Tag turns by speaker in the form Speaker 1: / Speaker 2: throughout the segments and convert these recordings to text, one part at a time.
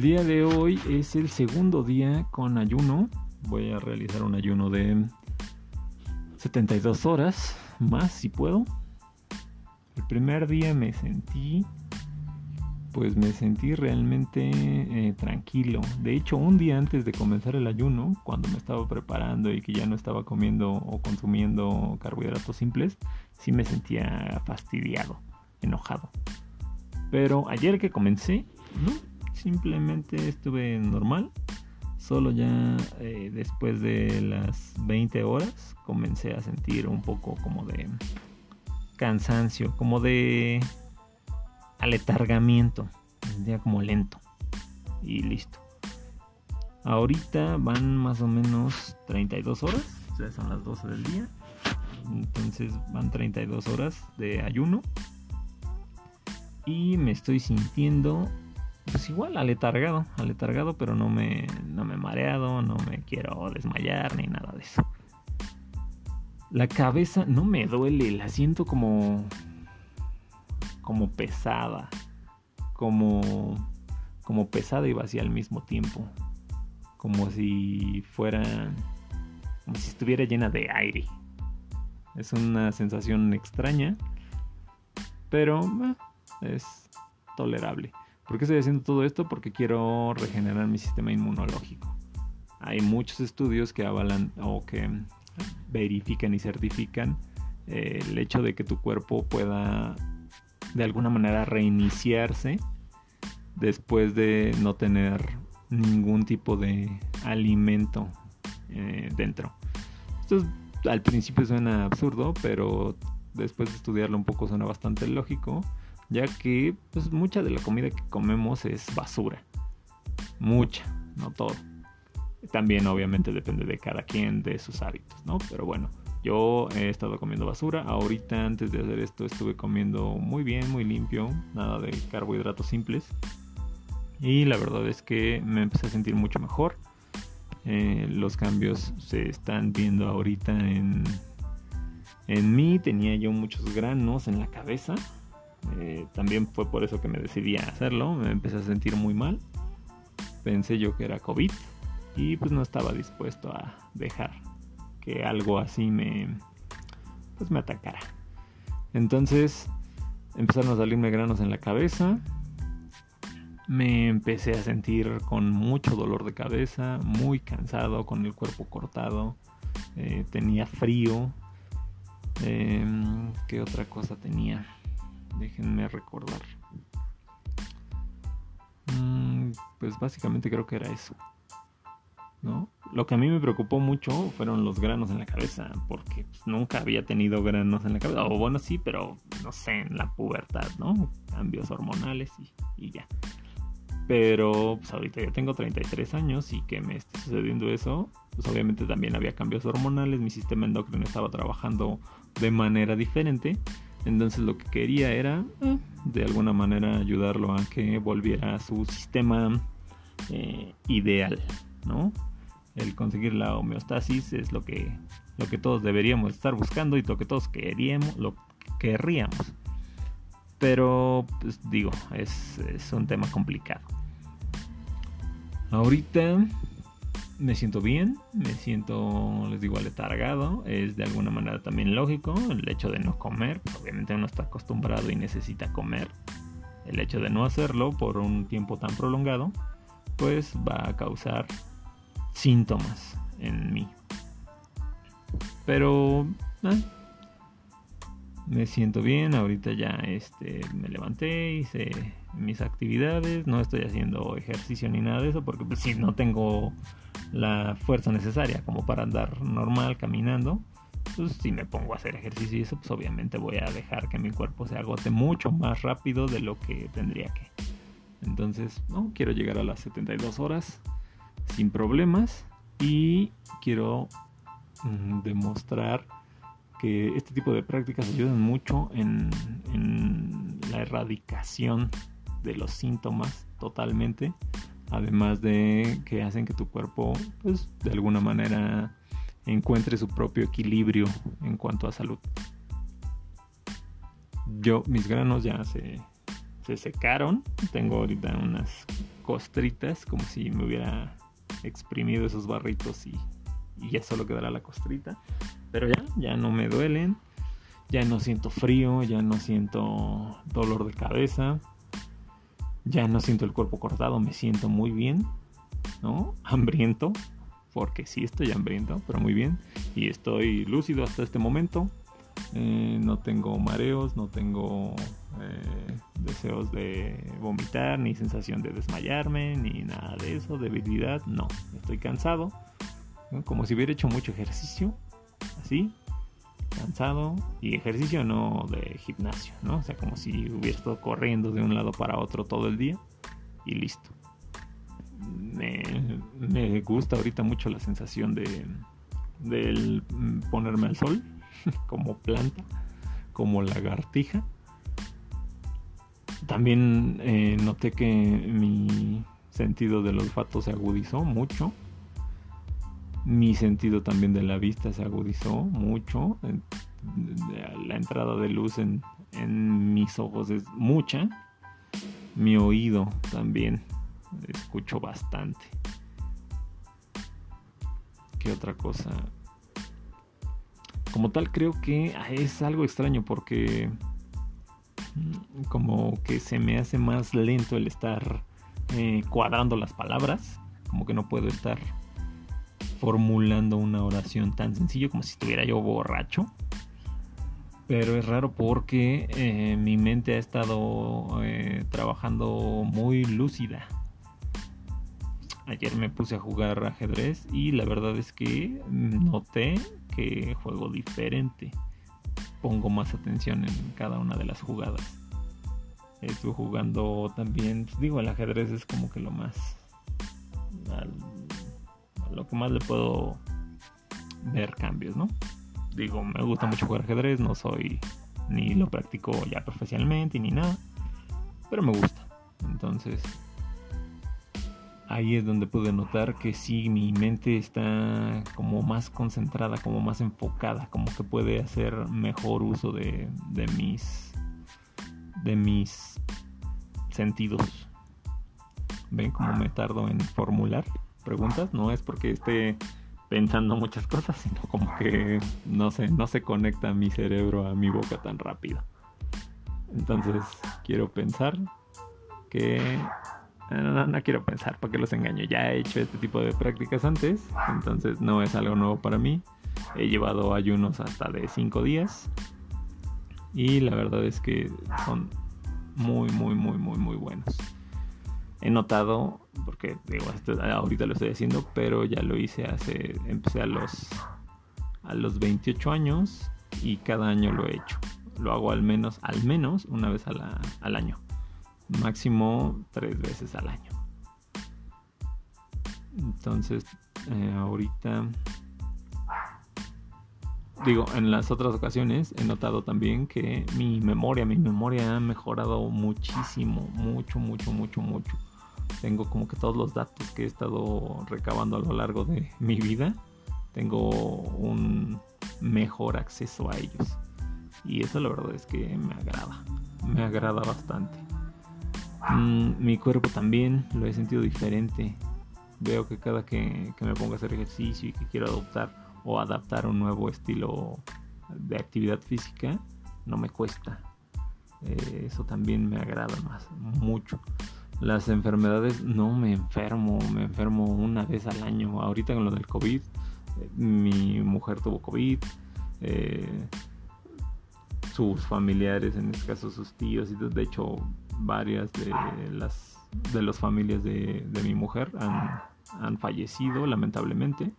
Speaker 1: El día de hoy es el segundo día con ayuno. Voy a realizar un ayuno de 72 horas más si puedo. El primer día me sentí, pues me sentí realmente eh, tranquilo. De hecho, un día antes de comenzar el ayuno, cuando me estaba preparando y que ya no estaba comiendo o consumiendo carbohidratos simples, sí me sentía fastidiado, enojado. Pero ayer que comencé, no, simplemente estuve normal. Solo ya eh, después de las 20 horas comencé a sentir un poco como de cansancio, como de aletargamiento, ya como lento y listo. Ahorita van más o menos 32 horas, sea, son las 12 del día. Entonces van 32 horas de ayuno. Y me estoy sintiendo pues igual aletargado, aletargado, pero no me, no me he mareado, no me quiero desmayar ni nada de eso. La cabeza no me duele, la siento como como pesada, como como pesada y vacía al mismo tiempo, como si fuera como si estuviera llena de aire. Es una sensación extraña, pero eh, es tolerable. ¿Por qué estoy haciendo todo esto? Porque quiero regenerar mi sistema inmunológico. Hay muchos estudios que avalan o que verifican y certifican eh, el hecho de que tu cuerpo pueda de alguna manera reiniciarse después de no tener ningún tipo de alimento eh, dentro. Esto al principio suena absurdo, pero después de estudiarlo un poco suena bastante lógico ya que pues mucha de la comida que comemos es basura. Mucha, no todo. También obviamente depende de cada quien, de sus hábitos, ¿no? Pero bueno, yo he estado comiendo basura. Ahorita antes de hacer esto estuve comiendo muy bien, muy limpio, nada de carbohidratos simples. Y la verdad es que me empecé a sentir mucho mejor. Eh, los cambios se están viendo ahorita en, en mí. Tenía yo muchos granos en la cabeza eh, también fue por eso que me decidí a hacerlo. Me empecé a sentir muy mal. Pensé yo que era COVID y pues no estaba dispuesto a dejar que algo así me pues me atacara. Entonces empezaron a salirme granos en la cabeza. Me empecé a sentir con mucho dolor de cabeza, muy cansado, con el cuerpo cortado. Eh, tenía frío. Em, ¿Qué otra cosa tenía? Déjenme recordar. Mm, pues básicamente creo que era eso. ¿No? Lo que a mí me preocupó mucho fueron los granos en la cabeza, porque pues, nunca había tenido granos en la cabeza. O bueno, sí, pero no sé, en la pubertad, ¿no? Cambios hormonales y, y ya. Pero pues ahorita ya tengo 33 años y que me esté sucediendo eso, pues obviamente también había cambios hormonales, mi sistema endocrino estaba trabajando de manera diferente entonces lo que quería era eh, de alguna manera ayudarlo a que volviera a su sistema eh, ideal, ¿no? El conseguir la homeostasis es lo que, lo que todos deberíamos estar buscando y lo que todos queríamos, lo querríamos. Pero, pues digo, es, es un tema complicado. Ahorita me siento bien, me siento, les digo, aletargado. Es de alguna manera también lógico el hecho de no comer. Obviamente uno está acostumbrado y necesita comer. El hecho de no hacerlo por un tiempo tan prolongado, pues va a causar síntomas en mí. Pero eh, me siento bien, ahorita ya este, me levanté, hice mis actividades, no estoy haciendo ejercicio ni nada de eso porque pues, si no tengo la fuerza necesaria como para andar normal caminando, pues si me pongo a hacer ejercicio y eso, pues obviamente voy a dejar que mi cuerpo se agote mucho más rápido de lo que tendría que. Entonces, no, quiero llegar a las 72 horas sin problemas y quiero mm, demostrar que este tipo de prácticas ayudan mucho en, la erradicación de los síntomas totalmente además de que hacen que tu cuerpo pues de alguna manera encuentre su propio equilibrio en cuanto a salud. Yo mis granos ya se, se secaron. Tengo ahorita unas costritas, como si me hubiera exprimido esos barritos y, y ya solo quedará la costrita. Pero ya, ya no me duelen. Ya no siento frío, ya no siento dolor de cabeza. Ya no siento el cuerpo cortado, me siento muy bien, ¿no? Hambriento, porque sí estoy hambriento, pero muy bien. Y estoy lúcido hasta este momento. Eh, no tengo mareos, no tengo eh, deseos de vomitar, ni sensación de desmayarme, ni nada de eso, debilidad, no. Estoy cansado, como si hubiera hecho mucho ejercicio, así, cansado, y ejercicio no de gimnasio, ¿no? O sea, como si hubiera estado corriendo de un lado para otro todo el día y listo. Me, me gusta ahorita mucho la sensación de del ponerme al sol como planta, como lagartija. También eh, noté que mi sentido del olfato se agudizó mucho. Mi sentido también de la vista se agudizó mucho. La entrada de luz en, mis ojos es mucha. Mi oído también escucho bastante. ¿Qué otra cosa? como tal creo que es algo extraño porque mm, como que se me hace más lento el estar eh, cuadrando las palabras, como que no puedo estar formulando una oración tan sencillo como si estuviera yo borracho. Pero es raro porque eh, mi mente ha estado eh, trabajando muy lúcida. Ayer me puse a jugar ajedrez y la verdad es que noté que juego diferente. Pongo más atención en cada una de las jugadas. Estoy jugando también, pues, digo, el ajedrez es como que lo más. Lo que más le puedo ver cambios, ¿no? Digo, me gusta mucho jugar ajedrez, no soy ni lo practico ya profesionalmente ni nada, pero me gusta. Entonces, ahí es donde pude notar que sí, mi mente está como más concentrada, como más enfocada, como que puede hacer mejor uso de, de mis de mis sentidos. Ven cómo me tardo en formular preguntas, no es porque esté pensando muchas cosas, sino como que no sé, no se conecta mi cerebro a mi boca tan rápido. Entonces, quiero pensar que no, quiero pensar, ¿para que los engaño? Ya he hecho este tipo de prácticas antes, entonces no es algo nuevo para mí. He llevado ayunos hasta de 5 días y la verdad es que son muy, muy, muy, muy, muy buenos. He notado, porque digo, ahorita lo estoy haciendo, pero ya lo hice hace, empecé a los, a los 28 años y cada año lo he hecho. Lo hago al menos, al menos una vez al año máximo tres veces al año. Entonces, eh, ahorita, digo, en las otras ocasiones he notado también que mi memoria, mi memoria ha mejorado muchísimo, mucho, mucho, mucho, mucho. Tengo como que todos los datos que he estado recabando a lo largo de mi vida, tengo un mejor acceso a ellos. Y eso la verdad es que me agrada, me agrada bastante. Mm, mi cuerpo también lo he sentido diferente. Veo que cada que, me pongo a hacer ejercicio y que quiero adoptar o adaptar un nuevo estilo de actividad física, no me cuesta. Eh, eso también me agrada más, mucho. Las enfermedades, no me enfermo, me enfermo una vez al año. Ahorita con lo del COVID, mi mujer tuvo COVID. Eh, sus familiares, en este caso sus tíos, y de hecho varias de las de las familias de, mi mujer han, han, fallecido lamentablemente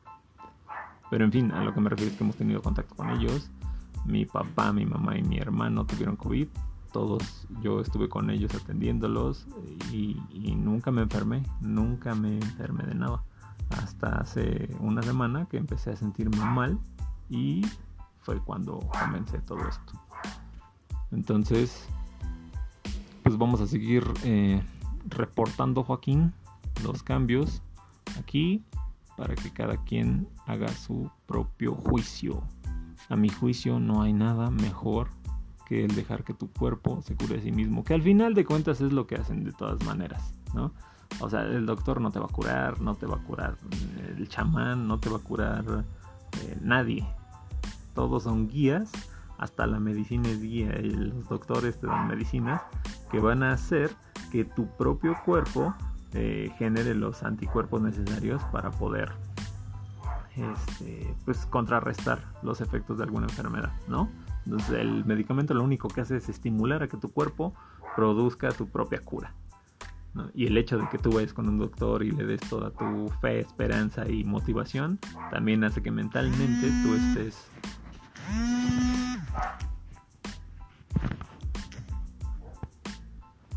Speaker 1: pero en fin a lo que me refiero es que hemos tenido contacto con ellos mi papá mi mamá y mi hermano tuvieron covid todos yo estuve con ellos atendiéndolos y, y nunca me enfermé nunca me enfermé de nada hasta hace una semana que empecé a sentirme mal y fue cuando comencé todo esto entonces pues vamos a seguir eh, reportando, Joaquín, los cambios aquí para que cada quien haga su propio juicio. A mi juicio no hay nada mejor que el dejar que tu cuerpo se cure a sí mismo, que al final de cuentas es lo que hacen de todas maneras, ¿no? O sea, el doctor no te va a curar, no te va a curar el chamán, no te va a curar eh, nadie. Todos son guías, hasta la medicina es guía y los doctores te dan medicinas que van a hacer que tu propio cuerpo eh, genere los anticuerpos necesarios para poder este, pues contrarrestar los efectos de alguna enfermedad, ¿no? Entonces el medicamento lo único que hace es estimular a que tu cuerpo produzca su propia cura. Y el hecho de que tú vayas con un doctor y le des toda tu fe, esperanza y motivación, también hace que mentalmente tú estés...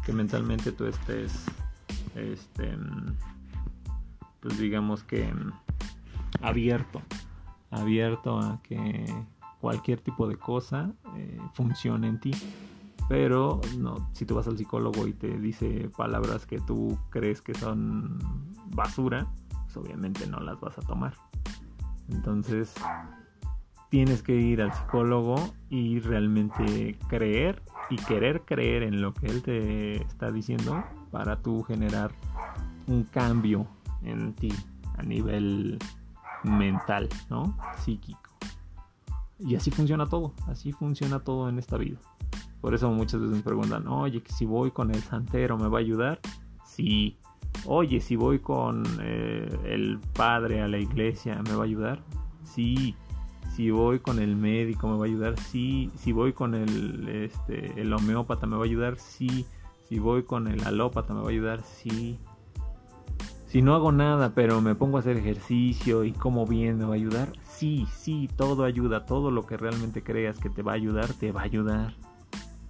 Speaker 1: Que mentalmente tú estés... Este... Pues digamos que... Abierto. Abierto a que cualquier tipo de cosa eh, funcione en ti pero no, si tú vas al psicólogo y te dice palabras que tú crees que son basura, pues obviamente no las vas a tomar. Entonces, tienes que ir al psicólogo y realmente creer y querer creer en lo que él te está diciendo para tú generar un cambio en ti a nivel mental, ¿no? Psíquico. Y así funciona todo, así funciona todo en esta vida. Por eso muchas veces me preguntan, oye, si voy con el santero me va a ayudar. Sí. Oye, si voy con eh, el padre a la iglesia me va a ayudar. Sí. Si voy con el médico me va a ayudar. Sí. Si voy con el, este, el homeópata me va a ayudar. Sí. Si voy con el alópata me va a ayudar. Sí. Si no hago nada, pero me pongo a hacer ejercicio y como bien me va a ayudar. Sí, sí, todo ayuda. Todo lo que realmente creas que te va a ayudar, te va a ayudar.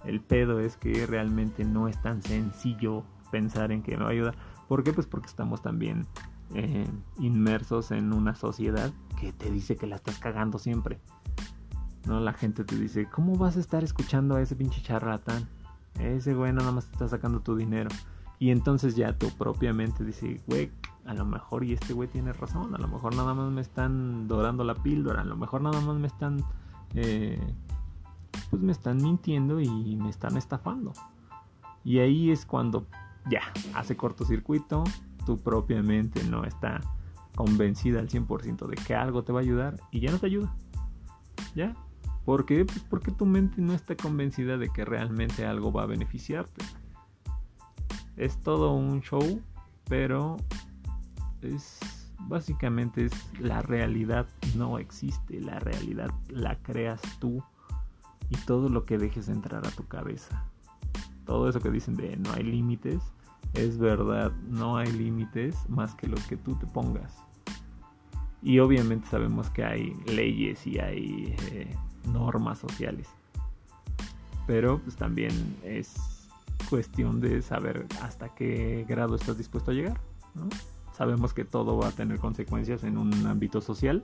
Speaker 1: El pedo es que realmente no es tan sencillo pensar en que me va a ayudar. ¿Por qué? Pues porque estamos también eh, inmersos en una sociedad que te dice que la estás cagando siempre. ¿No? La gente te dice, ¿cómo vas a estar escuchando a ese pinche charlatán? Ese güey nada más te está sacando tu dinero. Y entonces ya tú propiamente dices, güey, a lo mejor y este güey tiene razón, a lo mejor nada más me están dorando la píldora, a lo mejor nada más me están eh, pues me están mintiendo y me están estafando. Y ahí es cuando ya hace cortocircuito, tu propia mente no está convencida al 100% de que algo te va a ayudar y ya no te ayuda. ¿Ya? ¿Por qué? Pues porque tu mente no está convencida de que realmente algo va a beneficiarte. Es todo un show, pero es básicamente es la realidad no existe, la realidad la creas tú y todo lo que dejes entrar a tu cabeza. Todo eso que dicen de no hay límites, es verdad, no hay límites más que los que tú te pongas. Y obviamente sabemos que hay leyes y hay eh, normas sociales. Pero pues también es cuestión de saber hasta qué grado estás dispuesto a llegar. Sabemos que todo va a tener consecuencias en un ámbito social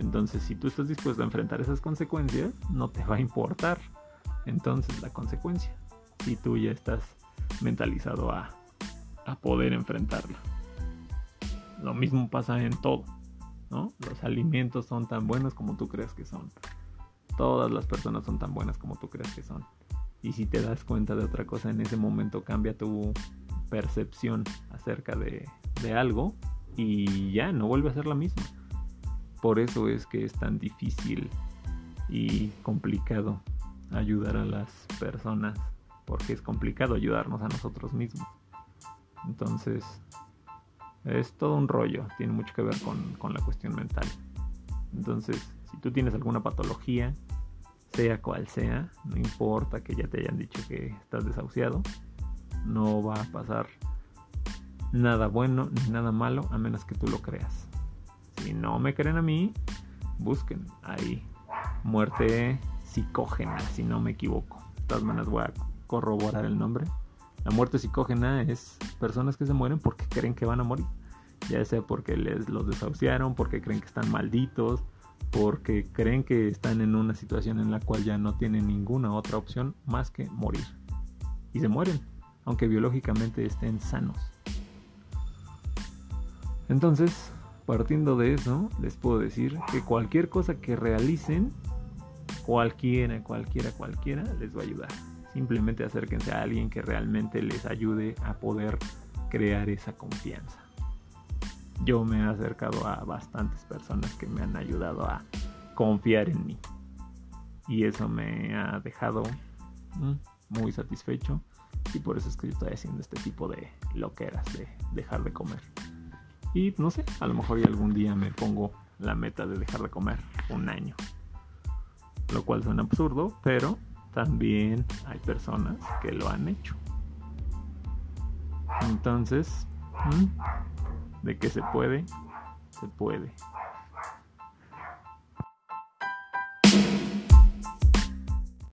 Speaker 1: entonces, si tú estás dispuesto a enfrentar esas consecuencias, no te va a importar entonces la consecuencia. Si tú ya estás mentalizado a, a poder enfrentarla. Lo mismo pasa en todo, ¿no? Los alimentos son tan buenos como tú crees que son. Todas las personas son tan buenas como tú crees que son. Y si te das cuenta de otra cosa en ese momento, cambia tu percepción acerca de, de algo y ya no vuelve a ser la misma. Por eso es que es tan difícil y complicado ayudar a las personas, porque es complicado ayudarnos a nosotros mismos. Entonces, es todo un rollo, tiene mucho que ver con, la cuestión mental. Entonces, si tú tienes alguna patología, sea cual sea, no importa que ya te hayan dicho que estás desahuciado, no va a pasar nada bueno ni nada malo a menos que tú lo creas. Si no me creen a mí, busquen ahí. Muerte psicógena, si no me equivoco. De todas maneras voy a corroborar el nombre. La muerte psicógena es personas que se mueren porque creen que van a morir. Ya sea porque les los desahuciaron, porque creen que están malditos, porque creen que están en una situación en la cual ya no tienen ninguna otra opción más que morir. Y se mueren, aunque biológicamente estén sanos. Entonces, partiendo de eso, les puedo decir que cualquier cosa que realicen, cualquiera, cualquiera, cualquiera les va a ayudar. Simplemente acérquense a alguien que realmente les ayude a poder crear esa confianza. Yo me he acercado a bastantes personas que me han ayudado a confiar en mí. Y eso me ha dejado mm, muy satisfecho. Y por eso es que estoy haciendo este tipo de loqueras de dejar de comer. Y no sé, a lo mejor algún día me pongo la meta de dejar de comer un año. Lo cual suena absurdo, pero también hay personas que lo han hecho. Entonces, ¿de qué se puede? Se puede.